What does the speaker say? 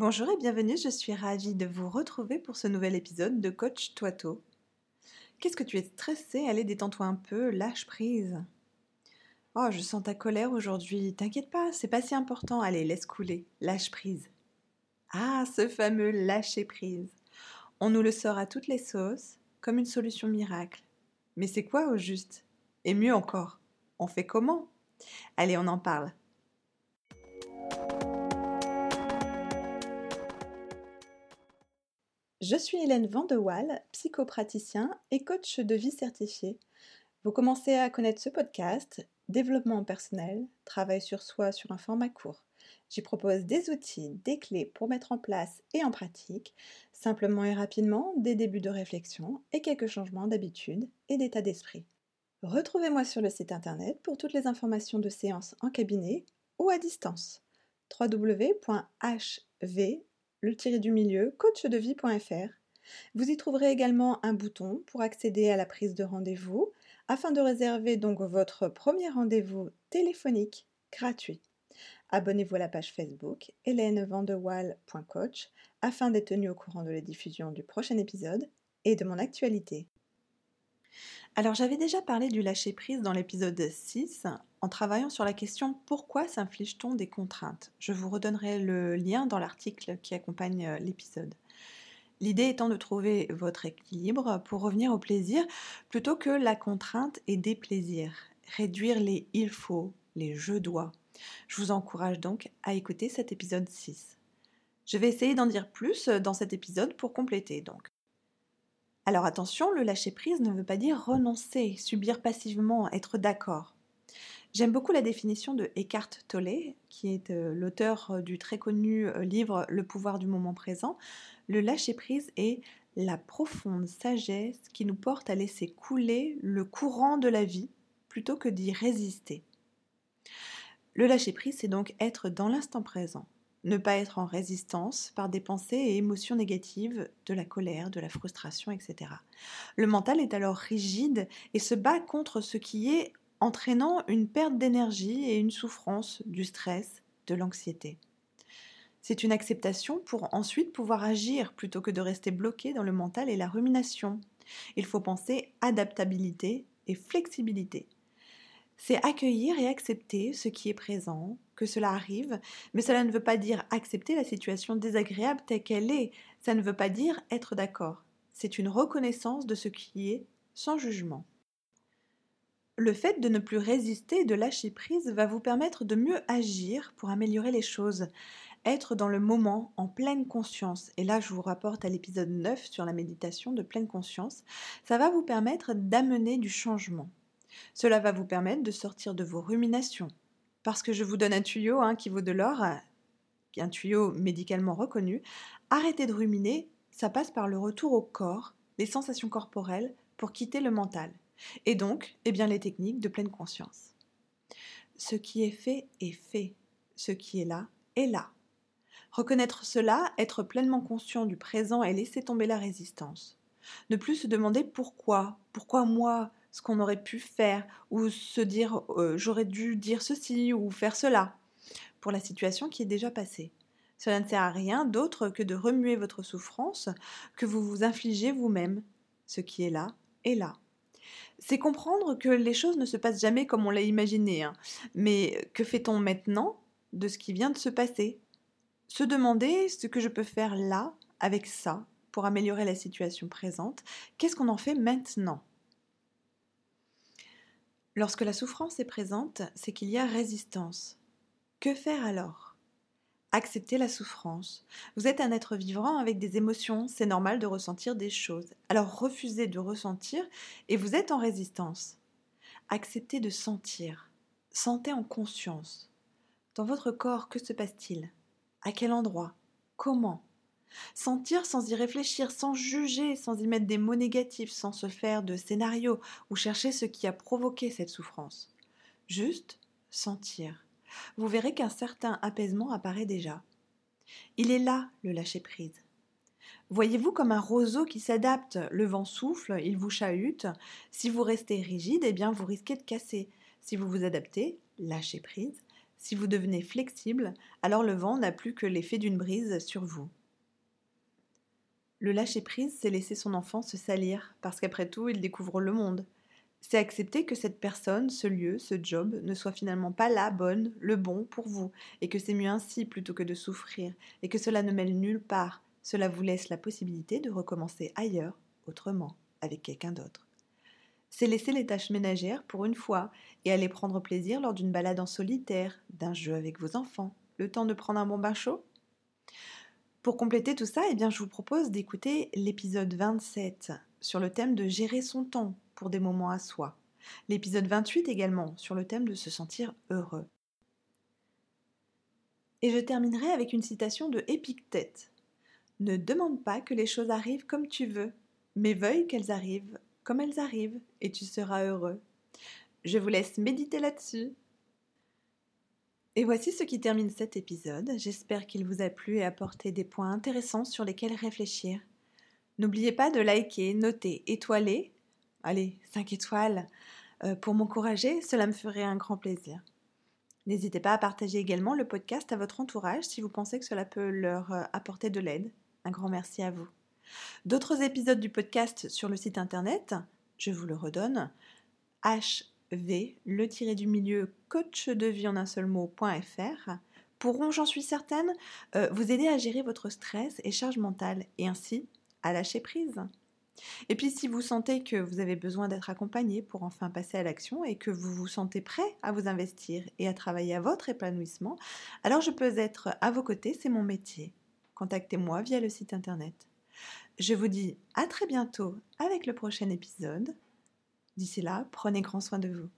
Bonjour et bienvenue, je suis ravie de vous retrouver pour ce nouvel épisode de Coach Toito. Qu'est-ce que tu es stressé Allez, détends-toi un peu, lâche prise. Oh, je sens ta colère aujourd'hui, t'inquiète pas, c'est pas si important, allez, laisse couler, lâche prise. Ah, ce fameux lâcher prise. On nous le sort à toutes les sauces, comme une solution miracle. Mais c'est quoi au juste? Et mieux encore, on fait comment? Allez, on en parle. Je suis Hélène Vandewaal, psychopraticien et coach de vie certifié. Vous commencez à connaître ce podcast, développement personnel, travail sur soi sur un format court. J'y propose des outils, des clés pour mettre en place et en pratique, simplement et rapidement, des débuts de réflexion et quelques changements d'habitude et d'état d'esprit. Retrouvez-moi sur le site internet pour toutes les informations de séances en cabinet ou à distance. www.hv le tiré du milieu, coachdevie.fr. Vous y trouverez également un bouton pour accéder à la prise de rendez-vous afin de réserver donc votre premier rendez-vous téléphonique gratuit. Abonnez-vous à la page Facebook hélènevandewall.coach afin d'être tenu au courant de la diffusion du prochain épisode et de mon actualité. Alors j'avais déjà parlé du lâcher-prise dans l'épisode 6 en travaillant sur la question pourquoi s'inflige-t-on des contraintes? Je vous redonnerai le lien dans l'article qui accompagne euh, l'épisode. L'idée étant de trouver votre équilibre pour revenir au plaisir plutôt que la contrainte et des plaisirs. Réduire les il faut, les je dois. Je vous encourage donc à écouter cet épisode 6. Je vais essayer d'en dire plus dans cet épisode pour compléter donc. Alors attention, le lâcher-prise ne veut pas dire renoncer, subir passivement, être d'accord. J'aime beaucoup la définition de Eckhart Tolle, qui est euh, l'auteur euh, du très connu euh, livre Le pouvoir du moment présent. Le lâcher-prise est la profonde sagesse qui nous porte à laisser couler le courant de la vie plutôt que d'y résister. Le lâcher-prise, c'est donc être dans l'instant présent, ne pas être en résistance par des pensées et émotions négatives, de la colère, de la frustration, etc. Le mental est alors rigide et se bat contre ce qui est entraînant une perte d'énergie et une souffrance, du stress, de l'anxiété. C'est une acceptation pour ensuite pouvoir agir plutôt que de rester bloqué dans le mental et la rumination. Il faut penser adaptabilité et flexibilité. C'est accueillir et accepter ce qui est présent, que cela arrive, mais cela ne veut pas dire accepter la situation désagréable telle qu'elle est, ça ne veut pas dire être d'accord. C'est une reconnaissance de ce qui est, sans jugement. Le fait de ne plus résister, de lâcher prise, va vous permettre de mieux agir pour améliorer les choses, être dans le moment, en pleine conscience. Et là, je vous rapporte à l'épisode 9 sur la méditation de pleine conscience. Ça va vous permettre d'amener du changement. Cela va vous permettre de sortir de vos ruminations. Parce que je vous donne un tuyau hein, qui vaut de l'or, un tuyau médicalement reconnu. Arrêtez de ruminer, ça passe par le retour au corps, les sensations corporelles, pour quitter le mental. Et donc, eh bien, les techniques de pleine conscience. Ce qui est fait est fait. Ce qui est là est là. Reconnaître cela, être pleinement conscient du présent et laisser tomber la résistance. Ne plus se demander pourquoi, pourquoi moi, ce qu'on aurait pu faire, ou se dire euh, j'aurais dû dire ceci ou faire cela, pour la situation qui est déjà passée. Cela ne sert à rien d'autre que de remuer votre souffrance que vous vous infligez vous-même. Ce qui est là est là. C'est comprendre que les choses ne se passent jamais comme on l'a imaginé, hein. mais que fait-on maintenant de ce qui vient de se passer? Se demander ce que je peux faire là, avec ça, pour améliorer la situation présente, qu'est-ce qu'on en fait maintenant? Lorsque la souffrance est présente, c'est qu'il y a résistance. Que faire alors? Accepter la souffrance. Vous êtes un être vivant avec des émotions, c'est normal de ressentir des choses. Alors refusez de ressentir et vous êtes en résistance. Acceptez de sentir. Sentez en conscience. Dans votre corps, que se passe-t-il? À quel endroit? Comment? Sentir sans y réfléchir, sans juger, sans y mettre des mots négatifs, sans se faire de scénario ou chercher ce qui a provoqué cette souffrance. Juste sentir. Vous verrez qu'un certain apaisement apparaît déjà. Il est là, le lâcher-prise. Voyez-vous comme un roseau qui s'adapte, le vent souffle, il vous chahute. Si vous restez rigide, eh bien vous risquez de casser. Si vous vous adaptez, lâchez prise, Si vous devenez flexible, alors le vent n'a plus que l'effet d'une brise sur vous. Le lâcher-prise, c'est laisser son enfant se salir, parce qu'après tout, il découvre le monde. C'est accepter que cette personne, ce lieu, ce job ne soit finalement pas la bonne, le bon pour vous, et que c'est mieux ainsi plutôt que de souffrir, et que cela ne mêle nulle part. Cela vous laisse la possibilité de recommencer ailleurs, autrement, avec quelqu'un d'autre. C'est laisser les tâches ménagères pour une fois et aller prendre plaisir lors d'une balade en solitaire, d'un jeu avec vos enfants, le temps de prendre un bon bain chaud pour compléter tout ça, eh bien, je vous propose d'écouter l'épisode 27 sur le thème de gérer son temps pour des moments à soi. L'épisode 28 également sur le thème de se sentir heureux. Et je terminerai avec une citation de Épictète. Ne demande pas que les choses arrivent comme tu veux, mais veuille qu'elles arrivent comme elles arrivent, et tu seras heureux. Je vous laisse méditer là-dessus. Et voici ce qui termine cet épisode. J'espère qu'il vous a plu et apporté des points intéressants sur lesquels réfléchir. N'oubliez pas de liker, noter, étoiler. Allez, 5 étoiles. Euh, pour m'encourager, cela me ferait un grand plaisir. N'hésitez pas à partager également le podcast à votre entourage si vous pensez que cela peut leur euh, apporter de l'aide. Un grand merci à vous. D'autres épisodes du podcast sur le site internet, je vous le redonne, h V, le tiré du milieu coach de vie en un seul mot.fr pourront, j'en suis certaine, euh, vous aider à gérer votre stress et charge mentale et ainsi à lâcher prise. Et puis si vous sentez que vous avez besoin d'être accompagné pour enfin passer à l'action et que vous vous sentez prêt à vous investir et à travailler à votre épanouissement, alors je peux être à vos côtés, c'est mon métier. Contactez-moi via le site internet. Je vous dis à très bientôt avec le prochain épisode. D'ici là, prenez grand soin de vous.